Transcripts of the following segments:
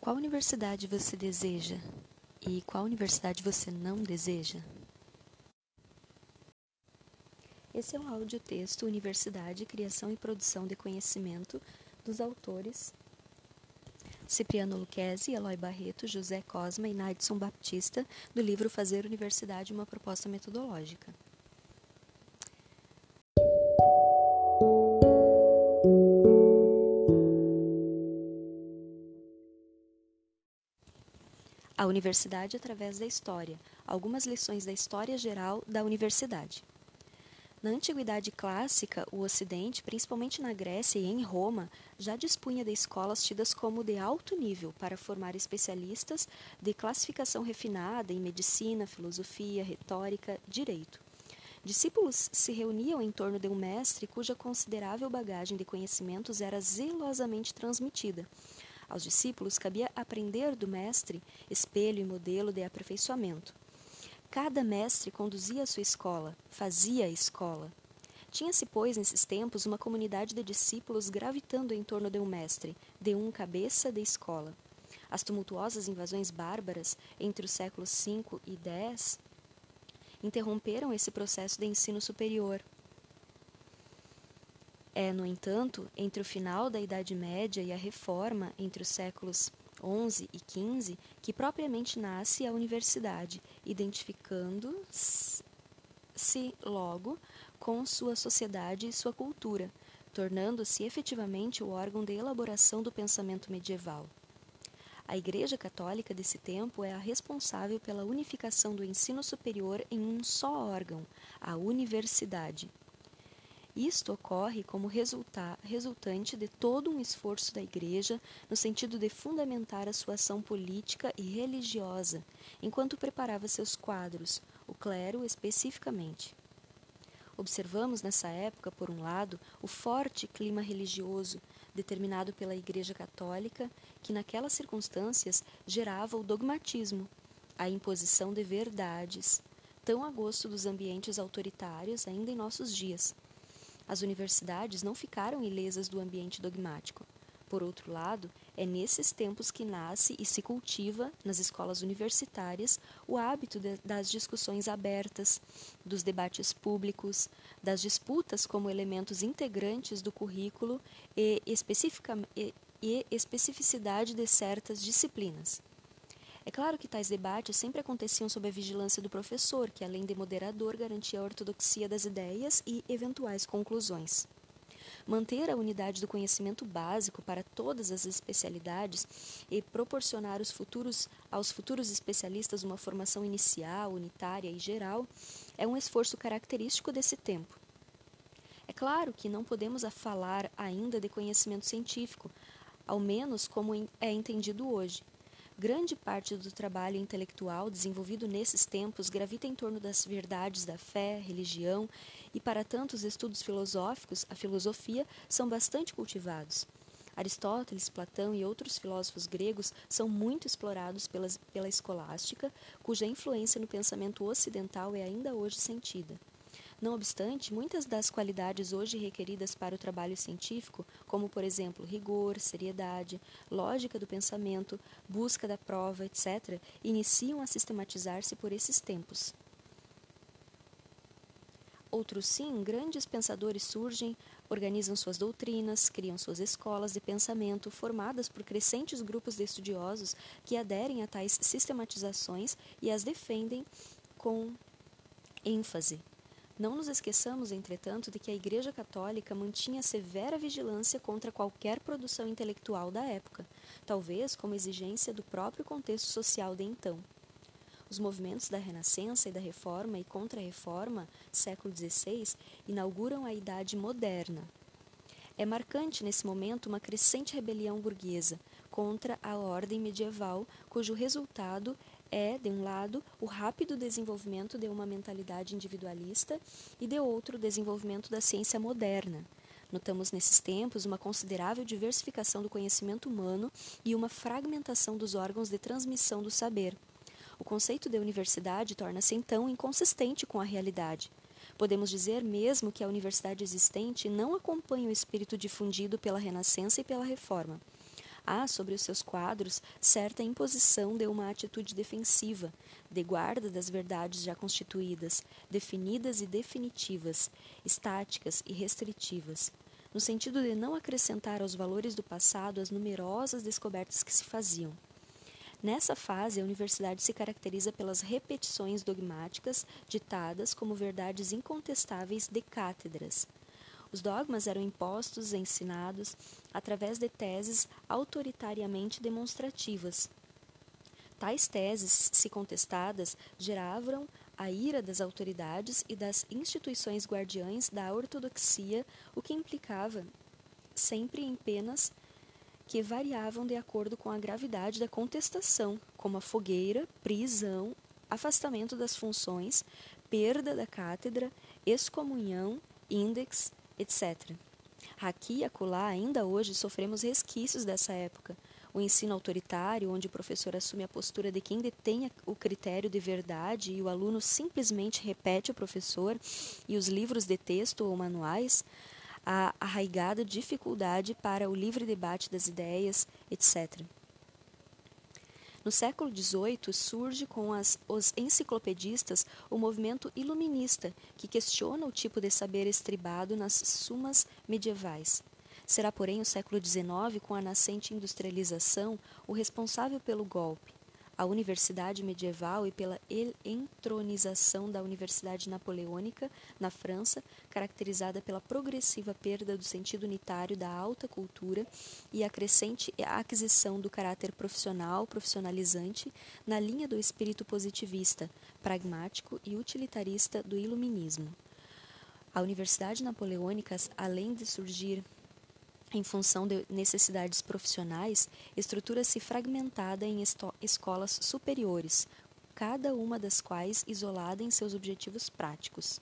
Qual universidade você deseja e qual universidade você não deseja? Esse é o áudio texto Universidade, Criação e Produção de Conhecimento dos autores Cipriano Luquezzi, Eloy Barreto, José Cosma e Nadson Baptista, do livro Fazer Universidade uma Proposta Metodológica. A Universidade através da História. Algumas lições da História Geral da Universidade. Na antiguidade clássica, o Ocidente, principalmente na Grécia e em Roma, já dispunha de escolas tidas como de alto nível para formar especialistas de classificação refinada em medicina, filosofia, retórica, direito. Discípulos se reuniam em torno de um mestre cuja considerável bagagem de conhecimentos era zelosamente transmitida aos discípulos cabia aprender do mestre, espelho e modelo de aperfeiçoamento. Cada mestre conduzia a sua escola, fazia a escola. Tinha-se, pois, nesses tempos, uma comunidade de discípulos gravitando em torno de um mestre, de um cabeça de escola. As tumultuosas invasões bárbaras entre os séculos V e X interromperam esse processo de ensino superior, é, no entanto, entre o final da Idade Média e a Reforma, entre os séculos XI e XV, que propriamente nasce a universidade, identificando-se logo com sua sociedade e sua cultura, tornando-se efetivamente o órgão de elaboração do pensamento medieval. A Igreja Católica desse tempo é a responsável pela unificação do ensino superior em um só órgão, a universidade. Isto ocorre como resulta resultante de todo um esforço da Igreja no sentido de fundamentar a sua ação política e religiosa, enquanto preparava seus quadros, o clero especificamente. Observamos nessa época, por um lado, o forte clima religioso determinado pela Igreja Católica, que naquelas circunstâncias gerava o dogmatismo, a imposição de verdades, tão a gosto dos ambientes autoritários ainda em nossos dias as universidades não ficaram ilesas do ambiente dogmático. Por outro lado, é nesses tempos que nasce e se cultiva, nas escolas universitárias, o hábito de, das discussões abertas, dos debates públicos, das disputas como elementos integrantes do currículo e, e, e especificidade de certas disciplinas. É claro que tais debates sempre aconteciam sob a vigilância do professor, que, além de moderador, garantia a ortodoxia das ideias e eventuais conclusões. Manter a unidade do conhecimento básico para todas as especialidades e proporcionar futuros, aos futuros especialistas uma formação inicial, unitária e geral é um esforço característico desse tempo. É claro que não podemos falar ainda de conhecimento científico, ao menos como é entendido hoje, Grande parte do trabalho intelectual desenvolvido nesses tempos gravita em torno das verdades da fé, religião, e para tantos estudos filosóficos, a filosofia, são bastante cultivados. Aristóteles, Platão e outros filósofos gregos são muito explorados pelas, pela escolástica, cuja influência no pensamento ocidental é ainda hoje sentida. Não obstante, muitas das qualidades hoje requeridas para o trabalho científico, como por exemplo rigor, seriedade, lógica do pensamento, busca da prova, etc., iniciam a sistematizar-se por esses tempos. Outros sim, grandes pensadores surgem, organizam suas doutrinas, criam suas escolas de pensamento, formadas por crescentes grupos de estudiosos que aderem a tais sistematizações e as defendem com ênfase. Não nos esqueçamos, entretanto, de que a Igreja Católica mantinha severa vigilância contra qualquer produção intelectual da época, talvez como exigência do próprio contexto social de então. Os movimentos da Renascença e da Reforma e Contra-Reforma, século XVI, inauguram a Idade Moderna. É marcante nesse momento uma crescente rebelião burguesa contra a ordem medieval, cujo resultado é, de um lado, o rápido desenvolvimento de uma mentalidade individualista e, de outro, o desenvolvimento da ciência moderna. Notamos nesses tempos uma considerável diversificação do conhecimento humano e uma fragmentação dos órgãos de transmissão do saber. O conceito de universidade torna-se então inconsistente com a realidade. Podemos dizer mesmo que a universidade existente não acompanha o espírito difundido pela Renascença e pela Reforma. Há sobre os seus quadros certa imposição de uma atitude defensiva, de guarda das verdades já constituídas, definidas e definitivas, estáticas e restritivas, no sentido de não acrescentar aos valores do passado as numerosas descobertas que se faziam. Nessa fase, a universidade se caracteriza pelas repetições dogmáticas ditadas como verdades incontestáveis de cátedras. Os dogmas eram impostos e ensinados através de teses autoritariamente demonstrativas. Tais teses, se contestadas, geravam a ira das autoridades e das instituições guardiães da ortodoxia, o que implicava sempre em penas que variavam de acordo com a gravidade da contestação, como a fogueira, prisão, afastamento das funções, perda da cátedra, excomunhão, índex, etc. Aqui e acolá, ainda hoje, sofremos resquícios dessa época. O ensino autoritário, onde o professor assume a postura de quem detém o critério de verdade e o aluno simplesmente repete o professor e os livros de texto ou manuais, a arraigada dificuldade para o livre debate das ideias, etc. No século XVIII surge com as, os enciclopedistas o movimento iluminista, que questiona o tipo de saber estribado nas sumas medievais. Será, porém, o século XIX, com a nascente industrialização, o responsável pelo golpe a universidade medieval e pela entronização da Universidade Napoleônica na França, caracterizada pela progressiva perda do sentido unitário da alta cultura e a crescente aquisição do caráter profissional, profissionalizante, na linha do espírito positivista, pragmático e utilitarista do iluminismo. A Universidade Napoleônica, além de surgir em função de necessidades profissionais, estrutura-se fragmentada em escolas superiores, cada uma das quais isolada em seus objetivos práticos.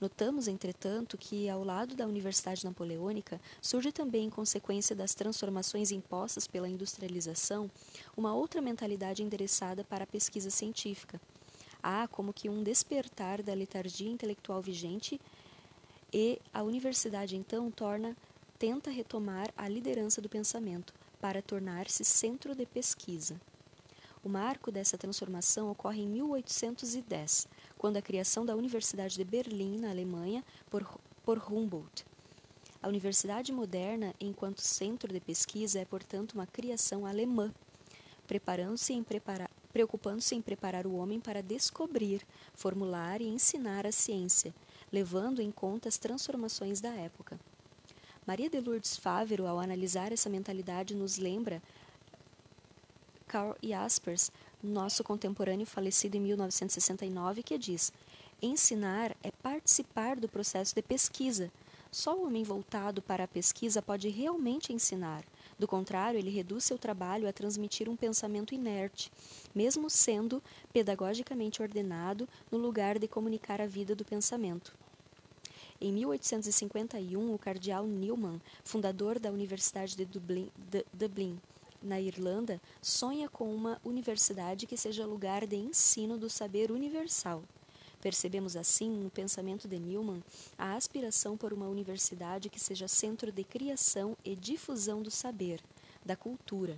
Notamos, entretanto, que, ao lado da Universidade Napoleônica, surge também, em consequência das transformações impostas pela industrialização, uma outra mentalidade endereçada para a pesquisa científica. Há como que um despertar da letargia intelectual vigente e a universidade, então, torna tenta retomar a liderança do pensamento para tornar-se centro de pesquisa. O marco dessa transformação ocorre em 1810, quando a criação da Universidade de Berlim, na Alemanha, por, por Humboldt. A universidade moderna, enquanto centro de pesquisa, é, portanto, uma criação alemã, preparando-se em preparar preocupando-se em preparar o homem para descobrir, formular e ensinar a ciência, levando em conta as transformações da época. Maria de Lourdes Fávero, ao analisar essa mentalidade, nos lembra Karl Jaspers, nosso contemporâneo falecido em 1969, que diz: Ensinar é participar do processo de pesquisa. Só o homem voltado para a pesquisa pode realmente ensinar. Do contrário, ele reduz seu trabalho a transmitir um pensamento inerte, mesmo sendo pedagogicamente ordenado, no lugar de comunicar a vida do pensamento. Em 1851, o cardeal Newman, fundador da Universidade de Dublin, Dublin, na Irlanda, sonha com uma universidade que seja lugar de ensino do saber universal. Percebemos assim, no pensamento de Newman, a aspiração por uma universidade que seja centro de criação e difusão do saber, da cultura.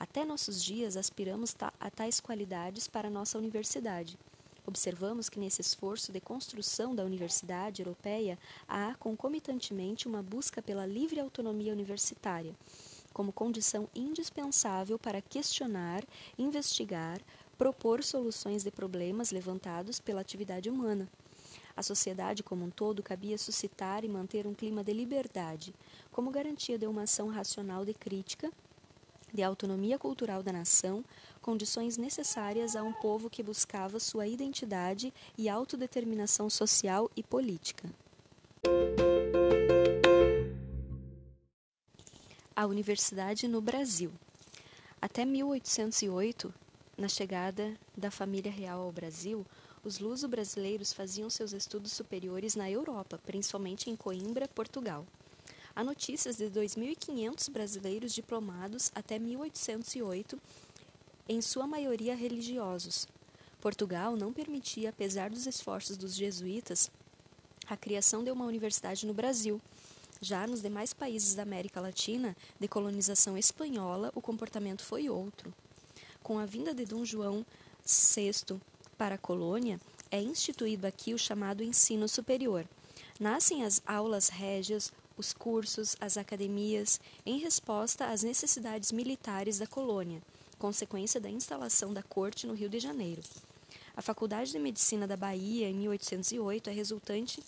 Até nossos dias aspiramos a tais qualidades para nossa universidade. Observamos que nesse esforço de construção da universidade europeia há concomitantemente uma busca pela livre autonomia universitária, como condição indispensável para questionar, investigar, propor soluções de problemas levantados pela atividade humana. A sociedade como um todo cabia suscitar e manter um clima de liberdade, como garantia de uma ação racional de crítica, de autonomia cultural da nação, condições necessárias a um povo que buscava sua identidade e autodeterminação social e política. A Universidade no Brasil. Até 1808, na chegada da família real ao Brasil, os luso-brasileiros faziam seus estudos superiores na Europa, principalmente em Coimbra, Portugal. Há notícias de 2.500 brasileiros diplomados até 1808 em sua maioria religiosos. Portugal não permitia, apesar dos esforços dos jesuítas, a criação de uma universidade no Brasil. Já nos demais países da América Latina, de colonização espanhola, o comportamento foi outro. Com a vinda de Dom João VI para a colônia, é instituído aqui o chamado ensino superior. Nascem as aulas régias, os cursos, as academias, em resposta às necessidades militares da colônia, consequência da instalação da corte no Rio de Janeiro. A Faculdade de Medicina da Bahia, em 1808, é resultante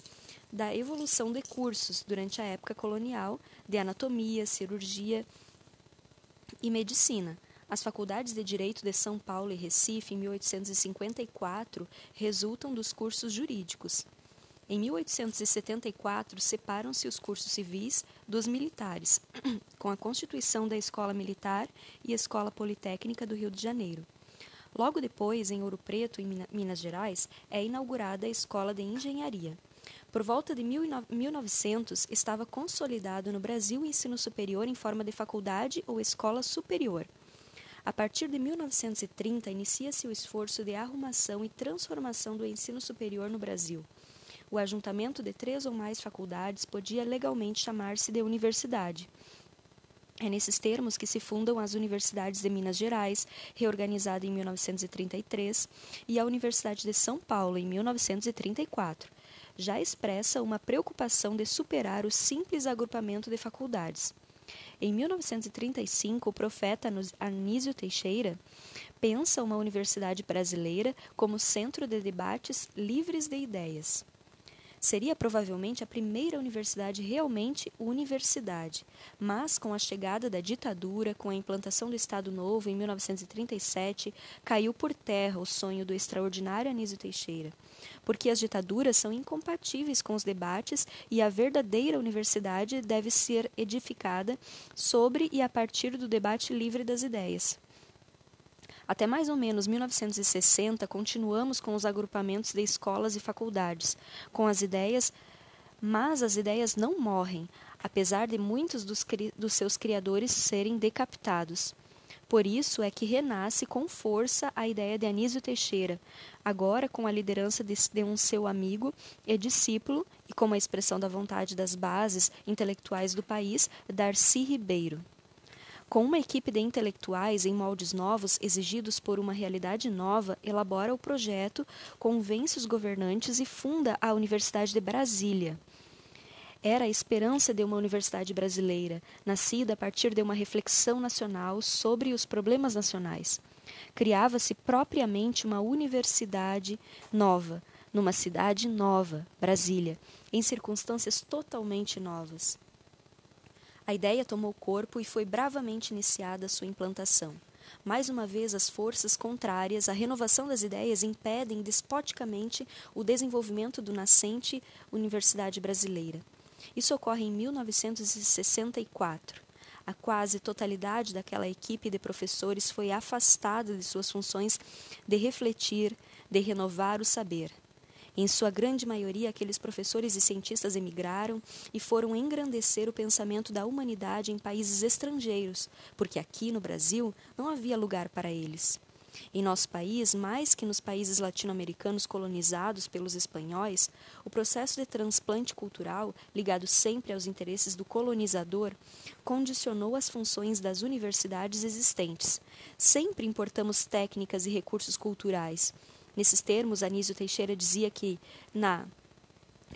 da evolução de cursos durante a época colonial de anatomia, cirurgia e medicina. As faculdades de Direito de São Paulo e Recife, em 1854, resultam dos cursos jurídicos. Em 1874, separam-se os cursos civis dos militares, com a constituição da Escola Militar e Escola Politécnica do Rio de Janeiro. Logo depois, em Ouro Preto, em Minas Gerais, é inaugurada a Escola de Engenharia. Por volta de 1900, estava consolidado no Brasil o ensino superior em forma de faculdade ou escola superior. A partir de 1930, inicia-se o esforço de arrumação e transformação do ensino superior no Brasil. O ajuntamento de três ou mais faculdades podia legalmente chamar-se de universidade. É nesses termos que se fundam as Universidades de Minas Gerais, reorganizada em 1933, e a Universidade de São Paulo, em 1934. Já expressa uma preocupação de superar o simples agrupamento de faculdades. Em 1935, o profeta Anísio Teixeira pensa uma universidade brasileira como centro de debates livres de ideias. Seria provavelmente a primeira universidade realmente universidade, mas com a chegada da ditadura, com a implantação do Estado Novo em 1937, caiu por terra o sonho do extraordinário Anísio Teixeira, porque as ditaduras são incompatíveis com os debates e a verdadeira universidade deve ser edificada sobre e a partir do debate livre das ideias. Até mais ou menos 1960, continuamos com os agrupamentos de escolas e faculdades, com as ideias, mas as ideias não morrem, apesar de muitos dos, dos seus criadores serem decapitados. Por isso é que renasce com força a ideia de Anísio Teixeira, agora com a liderança de, de um seu amigo e discípulo, e como a expressão da vontade das bases intelectuais do país, Darcy Ribeiro. Com uma equipe de intelectuais em moldes novos, exigidos por uma realidade nova, elabora o projeto, convence os governantes e funda a Universidade de Brasília. Era a esperança de uma universidade brasileira, nascida a partir de uma reflexão nacional sobre os problemas nacionais. Criava-se propriamente uma universidade nova, numa cidade nova, Brasília, em circunstâncias totalmente novas. A ideia tomou corpo e foi bravamente iniciada sua implantação. Mais uma vez, as forças contrárias à renovação das ideias impedem despoticamente o desenvolvimento do nascente Universidade Brasileira. Isso ocorre em 1964. A quase totalidade daquela equipe de professores foi afastada de suas funções de refletir, de renovar o saber. Em sua grande maioria, aqueles professores e cientistas emigraram e foram engrandecer o pensamento da humanidade em países estrangeiros, porque aqui no Brasil não havia lugar para eles. Em nosso país, mais que nos países latino-americanos colonizados pelos espanhóis, o processo de transplante cultural, ligado sempre aos interesses do colonizador, condicionou as funções das universidades existentes. Sempre importamos técnicas e recursos culturais, Nesses termos, Anísio Teixeira dizia que na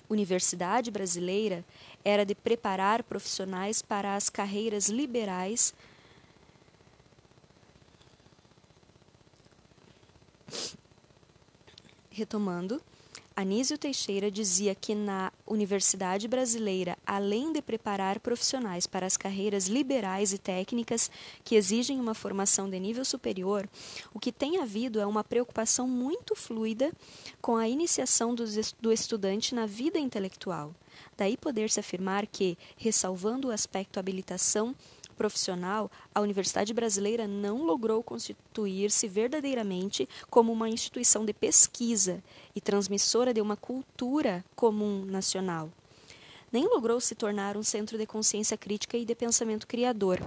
Universidade Brasileira era de preparar profissionais para as carreiras liberais. Retomando, Anísio Teixeira dizia que na Universidade Brasileira, além de preparar profissionais para as carreiras liberais e técnicas que exigem uma formação de nível superior, o que tem havido é uma preocupação muito fluida com a iniciação do estudante na vida intelectual. Daí poder-se afirmar que, ressalvando o aspecto habilitação profissional, a Universidade Brasileira não logrou constituir-se verdadeiramente como uma instituição de pesquisa e transmissora de uma cultura comum nacional. Nem logrou se tornar um centro de consciência crítica e de pensamento criador.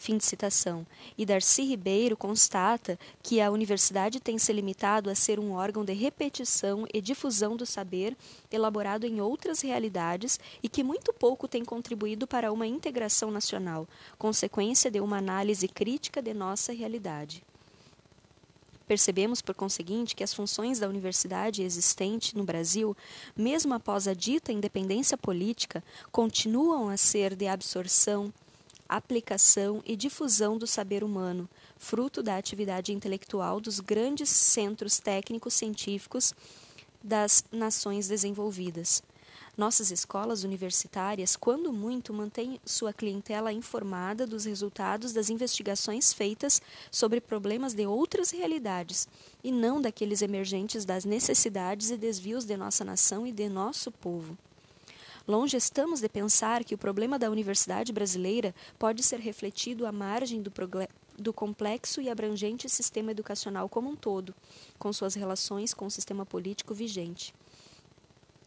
Fim de citação. E Darcy Ribeiro constata que a universidade tem se limitado a ser um órgão de repetição e difusão do saber elaborado em outras realidades e que muito pouco tem contribuído para uma integração nacional, consequência de uma análise crítica de nossa realidade. Percebemos, por conseguinte, que as funções da universidade existente no Brasil, mesmo após a dita independência política, continuam a ser de absorção, aplicação e difusão do saber humano, fruto da atividade intelectual dos grandes centros técnicos científicos das nações desenvolvidas. Nossas escolas universitárias, quando muito, mantêm sua clientela informada dos resultados das investigações feitas sobre problemas de outras realidades, e não daqueles emergentes das necessidades e desvios de nossa nação e de nosso povo. Longe estamos de pensar que o problema da universidade brasileira pode ser refletido à margem do, do complexo e abrangente sistema educacional como um todo, com suas relações com o sistema político vigente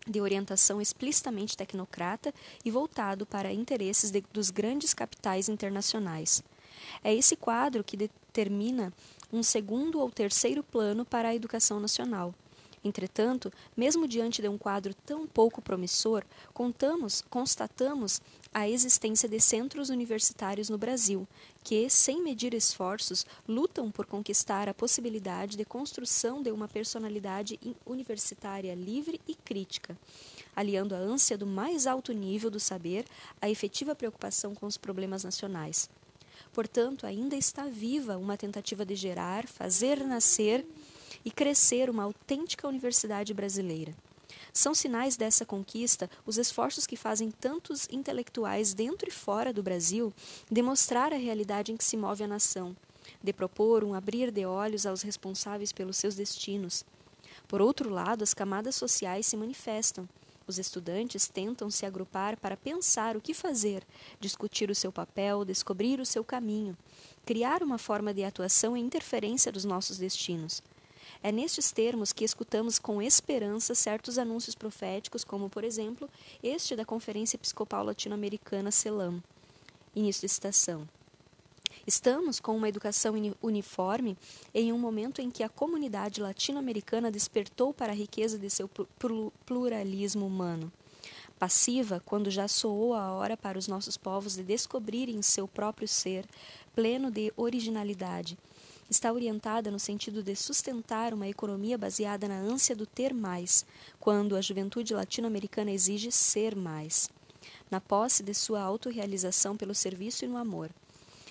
de orientação explicitamente tecnocrata e voltado para interesses de, dos grandes capitais internacionais. É esse quadro que determina um segundo ou terceiro plano para a educação nacional, Entretanto, mesmo diante de um quadro tão pouco promissor, contamos, constatamos a existência de centros universitários no Brasil, que, sem medir esforços, lutam por conquistar a possibilidade de construção de uma personalidade universitária livre e crítica, aliando a ânsia do mais alto nível do saber à efetiva preocupação com os problemas nacionais. Portanto, ainda está viva uma tentativa de gerar, fazer nascer e crescer uma autêntica universidade brasileira. São sinais dessa conquista os esforços que fazem tantos intelectuais dentro e fora do Brasil demonstrar a realidade em que se move a nação, de propor um abrir de olhos aos responsáveis pelos seus destinos. Por outro lado, as camadas sociais se manifestam. Os estudantes tentam se agrupar para pensar o que fazer, discutir o seu papel, descobrir o seu caminho, criar uma forma de atuação e interferência dos nossos destinos. É nestes termos que escutamos com esperança certos anúncios proféticos, como, por exemplo, este da Conferência Episcopal Latino-Americana CELAM. Início de citação. Estamos com uma educação uniforme em um momento em que a comunidade latino-americana despertou para a riqueza de seu pluralismo humano. Passiva, quando já soou a hora para os nossos povos de descobrirem seu próprio ser, pleno de originalidade, está orientada no sentido de sustentar uma economia baseada na ânsia do ter mais, quando a juventude latino-americana exige ser mais, na posse de sua autorrealização pelo serviço e no amor.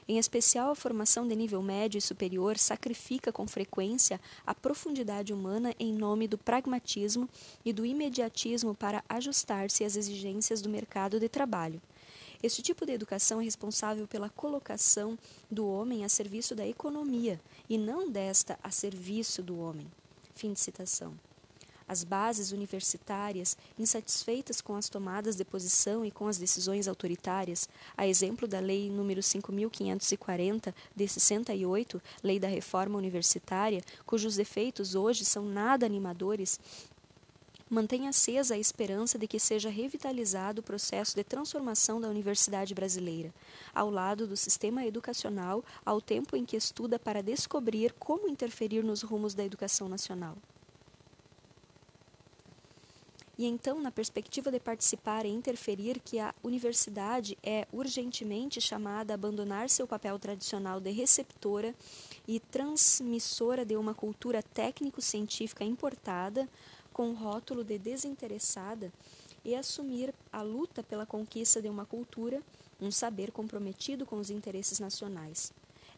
Em especial, a formação de nível médio e superior sacrifica com frequência a profundidade humana em nome do pragmatismo e do imediatismo para ajustar-se às exigências do mercado de trabalho. Este tipo de educação é responsável pela colocação do homem a serviço da economia e não desta a serviço do homem. Fim de citação. As bases universitárias, insatisfeitas com as tomadas de posição e com as decisões autoritárias, a exemplo da Lei nº 5540 de 68, Lei da Reforma Universitária, cujos efeitos hoje são nada animadores, mantém acesa a esperança de que seja revitalizado o processo de transformação da universidade brasileira, ao lado do sistema educacional, ao tempo em que estuda para descobrir como interferir nos rumos da educação nacional. E então, na perspectiva de participar e interferir, que a universidade é urgentemente chamada a abandonar seu papel tradicional de receptora e transmissora de uma cultura técnico-científica importada, com rótulo de desinteressada e assumir a luta pela conquista de uma cultura, um saber comprometido com os interesses nacionais.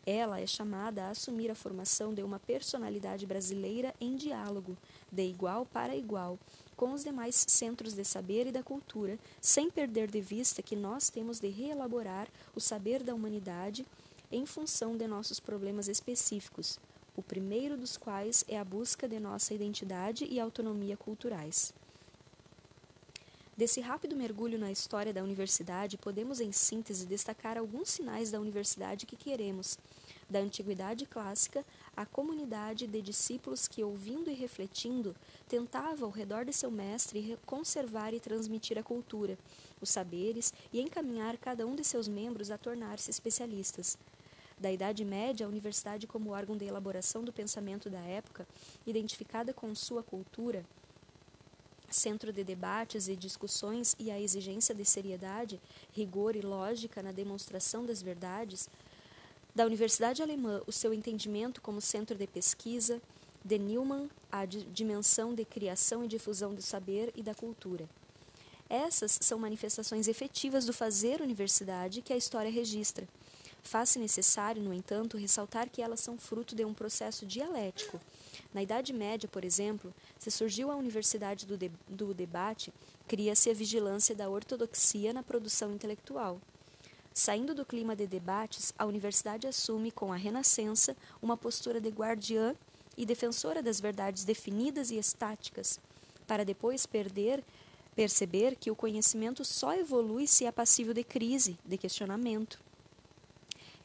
Ela é chamada a assumir a formação de uma personalidade brasileira em diálogo, de igual para igual, com os demais centros de saber e da cultura, sem perder de vista que nós temos de reelaborar o saber da humanidade em função de nossos problemas específicos, o primeiro dos quais é a busca de nossa identidade e autonomia culturais. Desse rápido mergulho na história da universidade, podemos, em síntese, destacar alguns sinais da universidade que queremos, da antiguidade clássica, a comunidade de discípulos que, ouvindo e refletindo, tentava ao redor de seu mestre conservar e transmitir a cultura, os saberes e encaminhar cada um de seus membros a tornar-se especialistas. Da Idade Média, a universidade, como órgão de elaboração do pensamento da época, identificada com sua cultura, centro de debates e discussões e a exigência de seriedade, rigor e lógica na demonstração das verdades, da Universidade Alemã, o seu entendimento como centro de pesquisa, de Newman, a dimensão de criação e difusão do saber e da cultura. Essas são manifestações efetivas do fazer universidade que a história registra. Faz-se necessário, no entanto, ressaltar que elas são fruto de um processo dialético. Na Idade Média, por exemplo, se surgiu a universidade do, de do debate, cria-se a vigilância da ortodoxia na produção intelectual. Saindo do clima de debates, a universidade assume, com a Renascença, uma postura de guardiã e defensora das verdades definidas e estáticas, para depois perder perceber que o conhecimento só evolui se é passível de crise, de questionamento.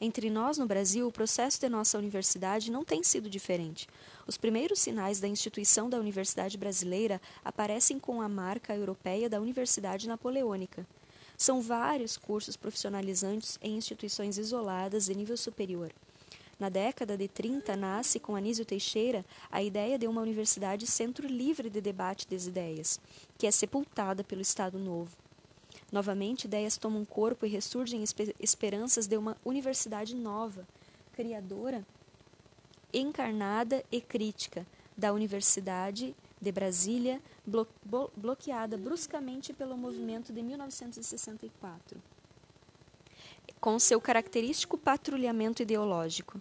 Entre nós, no Brasil, o processo de nossa universidade não tem sido diferente. Os primeiros sinais da instituição da Universidade Brasileira aparecem com a marca europeia da Universidade Napoleônica. São vários cursos profissionalizantes em instituições isoladas de nível superior. Na década de 30, nasce com Anísio Teixeira a ideia de uma universidade centro livre de debate das ideias, que é sepultada pelo Estado Novo. Novamente, ideias tomam corpo e ressurgem esperanças de uma universidade nova, criadora, encarnada e crítica da Universidade de Brasília, blo bloqueada bruscamente pelo movimento de 1964, com seu característico patrulhamento ideológico.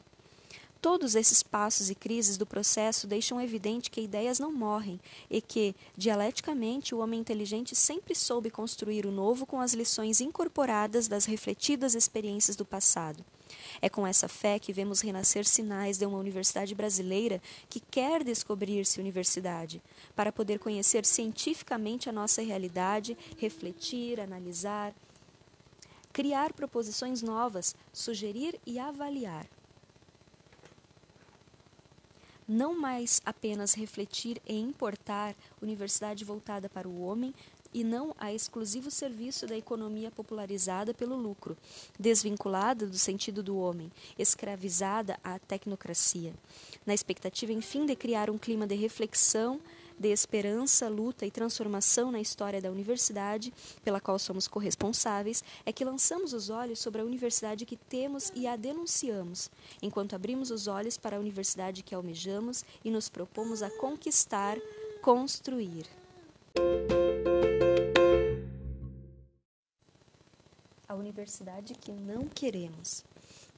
Todos esses passos e crises do processo deixam evidente que ideias não morrem e que, dialeticamente, o homem inteligente sempre soube construir o novo com as lições incorporadas das refletidas experiências do passado. É com essa fé que vemos renascer sinais de uma universidade brasileira que quer descobrir-se universidade, para poder conhecer cientificamente a nossa realidade, refletir, analisar, criar proposições novas, sugerir e avaliar não mais apenas refletir e importar universidade voltada para o homem e não a exclusivo serviço da economia popularizada pelo lucro, desvinculada do sentido do homem, escravizada à tecnocracia, na expectativa, enfim, de criar um clima de reflexão de esperança, luta e transformação na história da universidade, pela qual somos corresponsáveis, é que lançamos os olhos sobre a universidade que temos e a denunciamos, enquanto abrimos os olhos para a universidade que almejamos e nos propomos a conquistar, construir. A universidade que não queremos.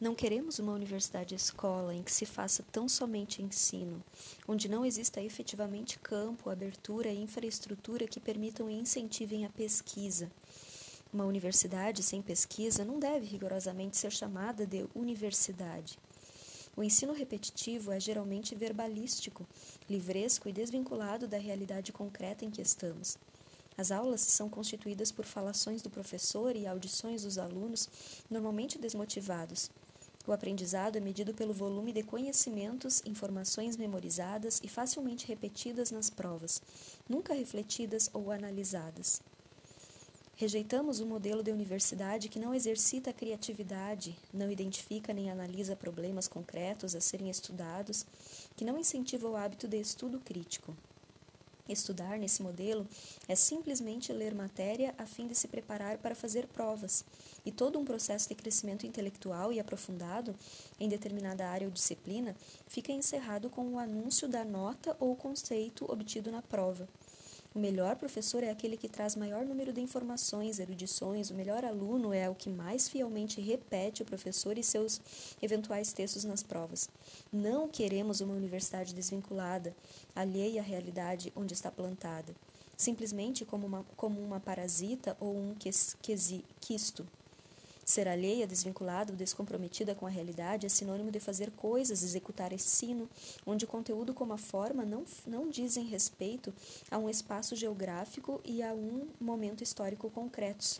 Não queremos uma universidade-escola em que se faça tão somente ensino, onde não exista efetivamente campo, abertura e infraestrutura que permitam e incentivem a pesquisa. Uma universidade sem pesquisa não deve rigorosamente ser chamada de universidade. O ensino repetitivo é geralmente verbalístico, livresco e desvinculado da realidade concreta em que estamos. As aulas são constituídas por falações do professor e audições dos alunos, normalmente desmotivados. O aprendizado é medido pelo volume de conhecimentos, informações memorizadas e facilmente repetidas nas provas, nunca refletidas ou analisadas. Rejeitamos o modelo de universidade que não exercita a criatividade, não identifica nem analisa problemas concretos a serem estudados, que não incentiva o hábito de estudo crítico. Estudar nesse modelo é simplesmente ler matéria a fim de se preparar para fazer provas, e todo um processo de crescimento intelectual e aprofundado em determinada área ou disciplina fica encerrado com o anúncio da nota ou conceito obtido na prova. O melhor professor é aquele que traz maior número de informações, erudições. O melhor aluno é o que mais fielmente repete o professor e seus eventuais textos nas provas. Não queremos uma universidade desvinculada, alheia à realidade onde está plantada, simplesmente como uma, como uma parasita ou um quisto. Ser alheia, desvinculada ou descomprometida com a realidade é sinônimo de fazer coisas, executar ensino, onde o conteúdo como a forma não, não dizem respeito a um espaço geográfico e a um momento histórico concretos.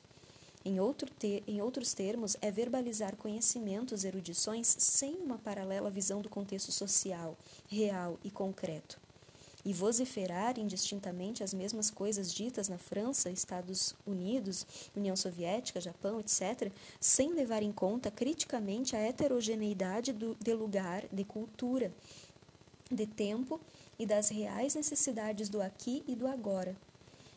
Em, outro te em outros termos, é verbalizar conhecimentos, erudições, sem uma paralela visão do contexto social, real e concreto. E vociferar indistintamente as mesmas coisas ditas na França, Estados Unidos, União Soviética, Japão, etc., sem levar em conta criticamente a heterogeneidade do, de lugar, de cultura, de tempo e das reais necessidades do aqui e do agora.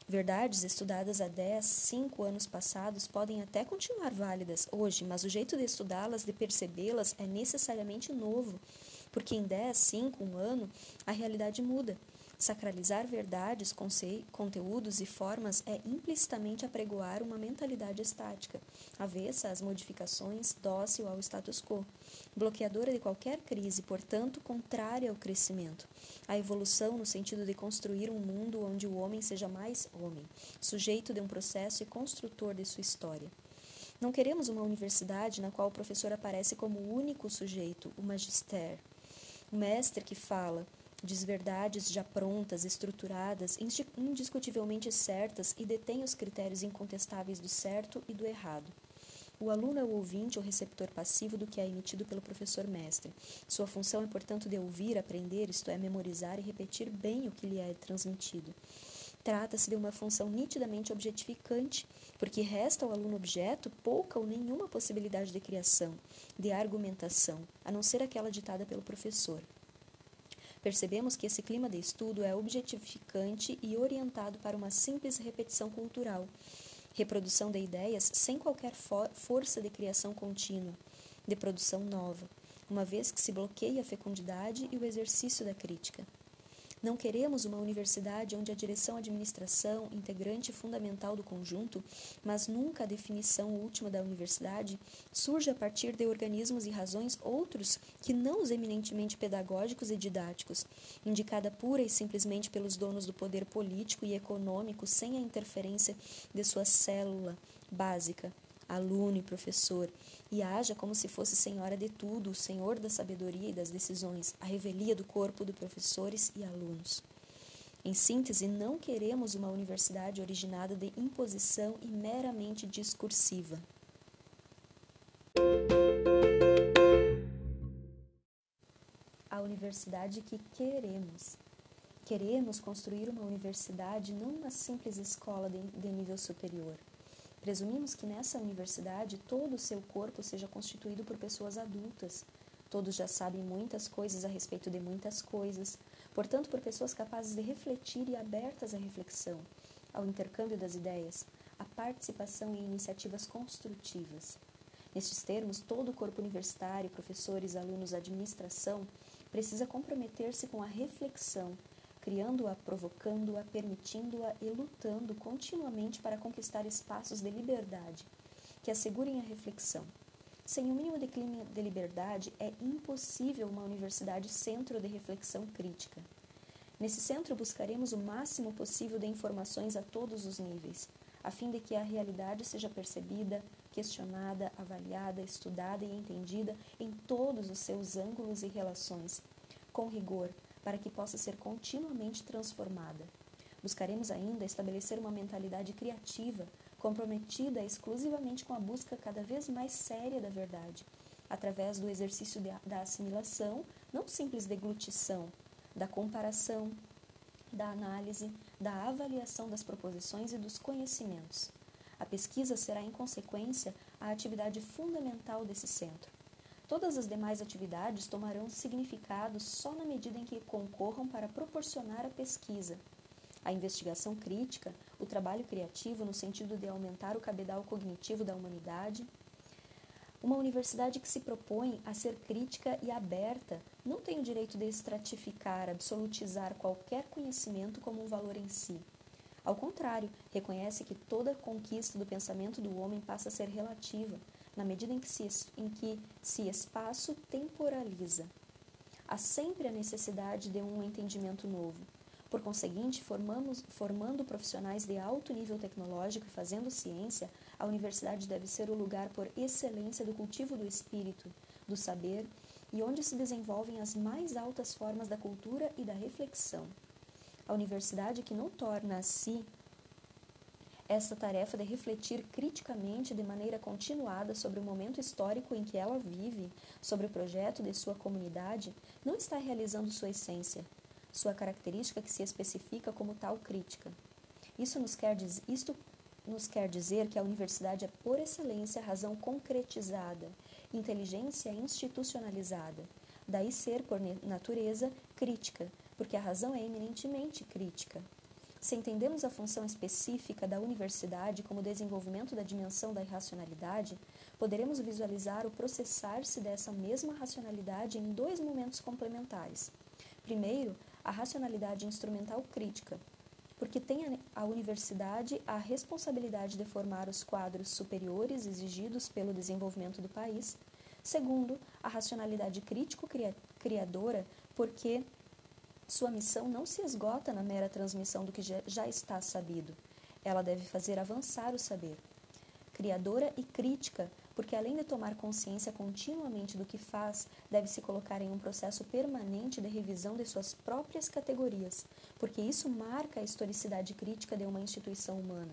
Verdades estudadas há 10, 5 anos passados podem até continuar válidas hoje, mas o jeito de estudá-las, de percebê-las, é necessariamente novo, porque em 10, 5, 1 ano, a realidade muda. Sacralizar verdades, conteúdos e formas é implicitamente apregoar uma mentalidade estática, avessa às modificações, dócil ao status quo, bloqueadora de qualquer crise, portanto, contrária ao crescimento. A evolução no sentido de construir um mundo onde o homem seja mais homem, sujeito de um processo e construtor de sua história. Não queremos uma universidade na qual o professor aparece como o único sujeito, o magister, o mestre que fala, diz verdades já prontas, estruturadas, indiscutivelmente certas e detém os critérios incontestáveis do certo e do errado. O aluno é o ouvinte ou receptor passivo do que é emitido pelo professor mestre. Sua função é, portanto, de ouvir, aprender, isto é, memorizar e repetir bem o que lhe é transmitido. Trata-se de uma função nitidamente objetificante, porque resta ao aluno objeto pouca ou nenhuma possibilidade de criação, de argumentação, a não ser aquela ditada pelo professor. Percebemos que esse clima de estudo é objetificante e orientado para uma simples repetição cultural, reprodução de ideias sem qualquer for força de criação contínua, de produção nova, uma vez que se bloqueia a fecundidade e o exercício da crítica. Não queremos uma universidade onde a direção administração, integrante fundamental do conjunto, mas nunca a definição última da universidade, surge a partir de organismos e razões outros que não os eminentemente pedagógicos e didáticos, indicada pura e simplesmente pelos donos do poder político e econômico sem a interferência de sua célula básica, aluno e professor, e haja como se fosse senhora de tudo, o senhor da sabedoria e das decisões, a revelia do corpo de professores e alunos. Em síntese, não queremos uma universidade originada de imposição e meramente discursiva. A universidade que queremos. Queremos construir uma universidade, não uma simples escola de, de nível superior. Presumimos que nessa universidade todo o seu corpo seja constituído por pessoas adultas. Todos já sabem muitas coisas a respeito de muitas coisas, portanto, por pessoas capazes de refletir e abertas à reflexão, ao intercâmbio das ideias, à participação em iniciativas construtivas. Nestes termos, todo o corpo universitário, professores, alunos, administração, precisa comprometer-se com a reflexão criando-a, provocando-a, permitindo-a e lutando continuamente para conquistar espaços de liberdade que assegurem a reflexão. Sem o mínimo de clima de liberdade, é impossível uma universidade centro de reflexão crítica. Nesse centro, buscaremos o máximo possível de informações a todos os níveis, a fim de que a realidade seja percebida, questionada, avaliada, estudada e entendida em todos os seus ângulos e relações, com rigor, para que possa ser continuamente transformada. Buscaremos ainda estabelecer uma mentalidade criativa, comprometida exclusivamente com a busca cada vez mais séria da verdade, através do exercício da assimilação, não simples deglutição, da comparação, da análise, da avaliação das proposições e dos conhecimentos. A pesquisa será, em consequência, a atividade fundamental desse centro. Todas as demais atividades tomarão significado só na medida em que concorram para proporcionar a pesquisa. A investigação crítica, o trabalho criativo no sentido de aumentar o cabedal cognitivo da humanidade. Uma universidade que se propõe a ser crítica e aberta não tem o direito de estratificar, absolutizar qualquer conhecimento como um valor em si. Ao contrário, reconhece que toda conquista do pensamento do homem passa a ser relativa, na medida em que se, em que se espaço temporaliza. Há sempre a necessidade de um entendimento novo. Por conseguinte, formamos, formando profissionais de alto nível tecnológico e fazendo ciência, a universidade deve ser o lugar por excelência do cultivo do espírito, do saber e onde se desenvolvem as mais altas formas da cultura e da reflexão. A universidade que não torna a si essa tarefa de refletir criticamente de maneira continuada sobre o momento histórico em que ela vive, sobre o projeto de sua comunidade, não está realizando sua essência, sua característica que se especifica como tal crítica. Isso nos quer, isto nos quer dizer que a universidade é, por excelência, razão concretizada, inteligência institucionalizada. Daí ser, por natureza, crítica, porque a razão é eminentemente crítica. Se entendemos a função específica da universidade como desenvolvimento da dimensão da irracionalidade, poderemos visualizar o processar-se dessa mesma racionalidade em dois momentos complementares. Primeiro, a racionalidade instrumental crítica, porque tem a universidade a responsabilidade de formar os quadros superiores exigidos pelo desenvolvimento do país. Segundo, a racionalidade crítico-criadora, porque sua missão não se esgota na mera transmissão do que já está sabido. Ela deve fazer avançar o saber. Criadora e crítica, porque além de tomar consciência continuamente do que faz, deve se colocar em um processo permanente de revisão de suas próprias categorias, porque isso marca a historicidade crítica de uma instituição humana.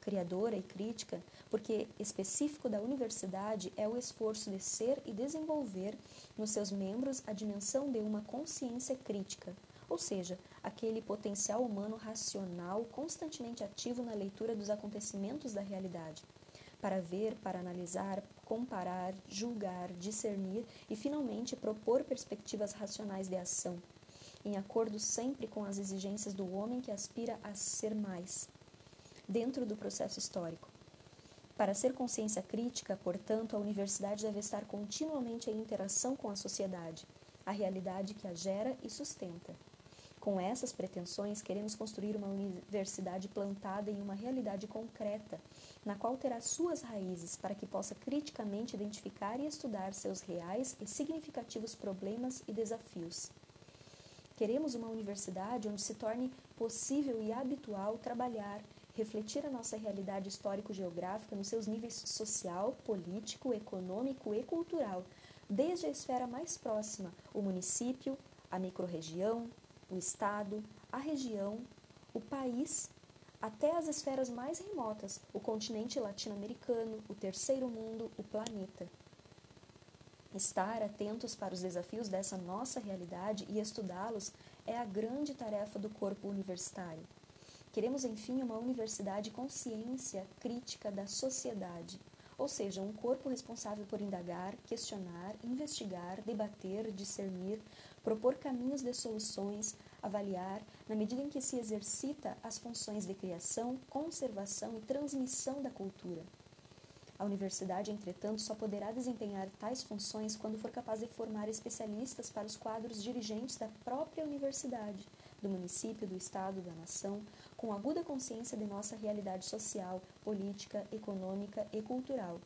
Criadora e crítica, porque específico da universidade é o esforço de ser e desenvolver nos seus membros a dimensão de uma consciência crítica, ou seja, aquele potencial humano racional constantemente ativo na leitura dos acontecimentos da realidade, para ver, para analisar, comparar, julgar, discernir e, finalmente, propor perspectivas racionais de ação, em acordo sempre com as exigências do homem que aspira a ser mais, dentro do processo histórico. Para ser consciência crítica, portanto, a universidade deve estar continuamente em interação com a sociedade, a realidade que a gera e sustenta. Com essas pretensões, queremos construir uma universidade plantada em uma realidade concreta, na qual terá suas raízes para que possa criticamente identificar e estudar seus reais e significativos problemas e desafios. Queremos uma universidade onde se torne possível e habitual trabalhar, refletir a nossa realidade histórico-geográfica nos seus níveis social, político, econômico e cultural, desde a esfera mais próxima, o município, a microrregião, o Estado, a região, o país, até as esferas mais remotas, o continente latino-americano, o terceiro mundo, o planeta. Estar atentos para os desafios dessa nossa realidade e estudá-los é a grande tarefa do corpo universitário. Queremos, enfim, uma universidade consciência crítica da sociedade, ou seja, um corpo responsável por indagar, questionar, investigar, debater, discernir, propor caminhos de soluções, avaliar, na medida em que se exercita as funções de criação, conservação e transmissão da cultura. A universidade, entretanto, só poderá desempenhar tais funções quando for capaz de formar especialistas para os quadros dirigentes da própria universidade, do município, do Estado, da nação, com aguda consciência de nossa realidade social, política, econômica e cultural,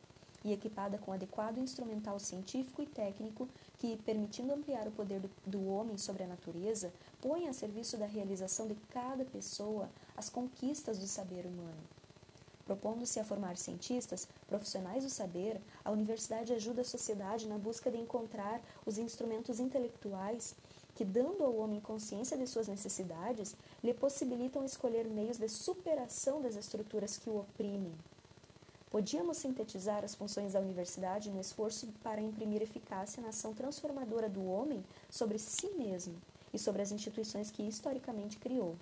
e equipada com adequado instrumental científico e técnico que, permitindo ampliar o poder do, do homem sobre a natureza, põe a serviço da realização de cada pessoa as conquistas do saber humano. Propondo-se a formar cientistas, profissionais do saber, a universidade ajuda a sociedade na busca de encontrar os instrumentos intelectuais que, dando ao homem consciência de suas necessidades, lhe possibilitam escolher meios de superação das estruturas que o oprimem. Podíamos sintetizar as funções da universidade no esforço para imprimir eficácia na ação transformadora do homem sobre si mesmo e sobre as instituições que historicamente criou.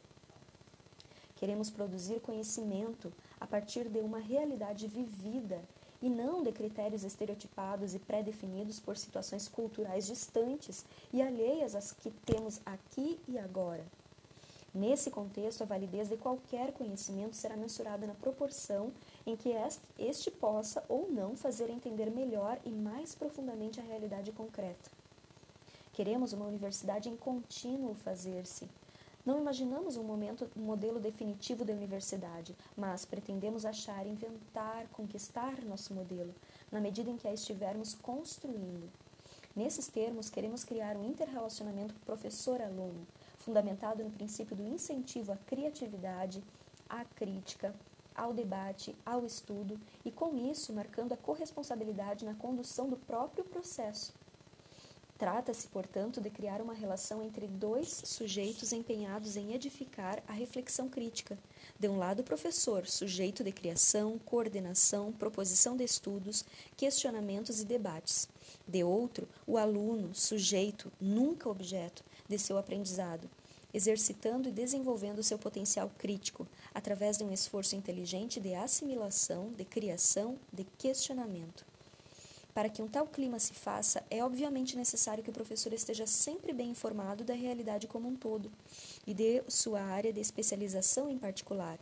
Queremos produzir conhecimento a partir de uma realidade vivida e não de critérios estereotipados e pré-definidos por situações culturais distantes e alheias às que temos aqui e agora. Nesse contexto, a validez de qualquer conhecimento será mensurada na proporção em que este possa ou não fazer entender melhor e mais profundamente a realidade concreta. Queremos uma universidade em contínuo fazer-se. Não imaginamos um, momento, um modelo definitivo de universidade, mas pretendemos achar, inventar, conquistar nosso modelo, na medida em que a estivermos construindo. Nesses termos, queremos criar um interrelacionamento professor-aluno, fundamentado no princípio do incentivo à criatividade, à crítica, ao debate, ao estudo e, com isso, marcando a corresponsabilidade na condução do próprio processo. Trata-se, portanto, de criar uma relação entre dois sujeitos empenhados em edificar a reflexão crítica. De um lado, o professor, sujeito de criação, coordenação, proposição de estudos, questionamentos e debates. De outro, o aluno, sujeito, nunca objeto, de seu aprendizado, exercitando e desenvolvendo seu potencial crítico, através de um esforço inteligente de assimilação, de criação, de questionamento. Para que um tal clima se faça, é obviamente necessário que o professor esteja sempre bem informado da realidade como um todo e de sua área de especialização em particular,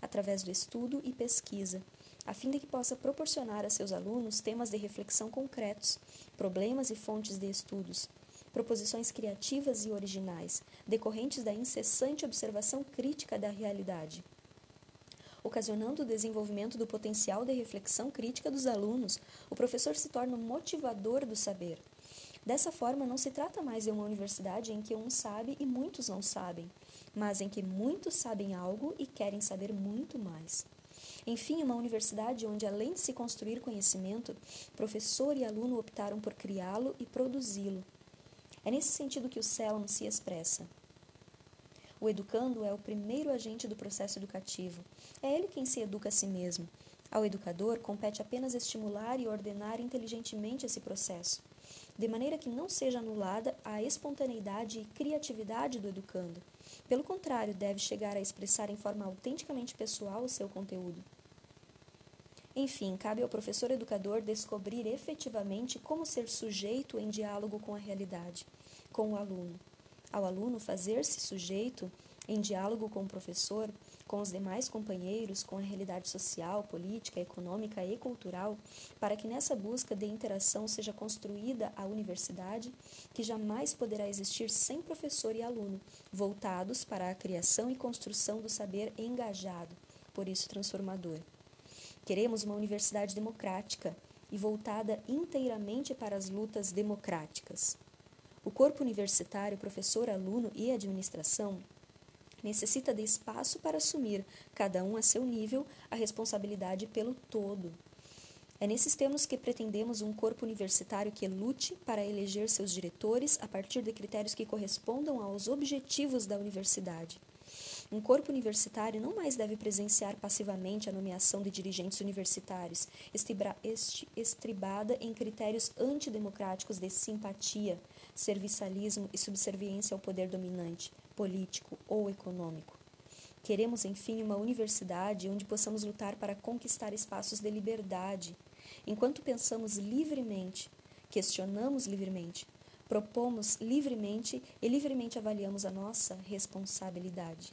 através do estudo e pesquisa, a fim de que possa proporcionar a seus alunos temas de reflexão concretos, problemas e fontes de estudos, proposições criativas e originais, decorrentes da incessante observação crítica da realidade ocasionando o desenvolvimento do potencial de reflexão crítica dos alunos, o professor se torna o motivador do saber. Dessa forma, não se trata mais de uma universidade em que um sabe e muitos não sabem, mas em que muitos sabem algo e querem saber muito mais. Enfim, uma universidade onde, além de se construir conhecimento, professor e aluno optaram por criá-lo e produzi-lo. É nesse sentido que o CELM se expressa. O educando é o primeiro agente do processo educativo. É ele quem se educa a si mesmo. Ao educador compete apenas estimular e ordenar inteligentemente esse processo, de maneira que não seja anulada a espontaneidade e criatividade do educando. Pelo contrário, deve chegar a expressar em forma autenticamente pessoal o seu conteúdo. Enfim, cabe ao professor educador descobrir efetivamente como ser sujeito em diálogo com a realidade, com o aluno ao aluno fazer-se sujeito em diálogo com o professor, com os demais companheiros, com a realidade social, política, econômica e cultural, para que nessa busca de interação seja construída a universidade, que jamais poderá existir sem professor e aluno, voltados para a criação e construção do saber engajado, por isso transformador. Queremos uma universidade democrática e voltada inteiramente para as lutas democráticas. O corpo universitário, professor, aluno e administração necessita de espaço para assumir, cada um a seu nível, a responsabilidade pelo todo. É nesses termos que pretendemos um corpo universitário que lute para eleger seus diretores a partir de critérios que correspondam aos objetivos da universidade. Um corpo universitário não mais deve presenciar passivamente a nomeação de dirigentes universitários, estribada em critérios antidemocráticos de simpatia, serviçalismo e subserviência ao poder dominante, político ou econômico. Queremos, enfim, uma universidade onde possamos lutar para conquistar espaços de liberdade, enquanto pensamos livremente, questionamos livremente, propomos livremente e livremente avaliamos a nossa responsabilidade.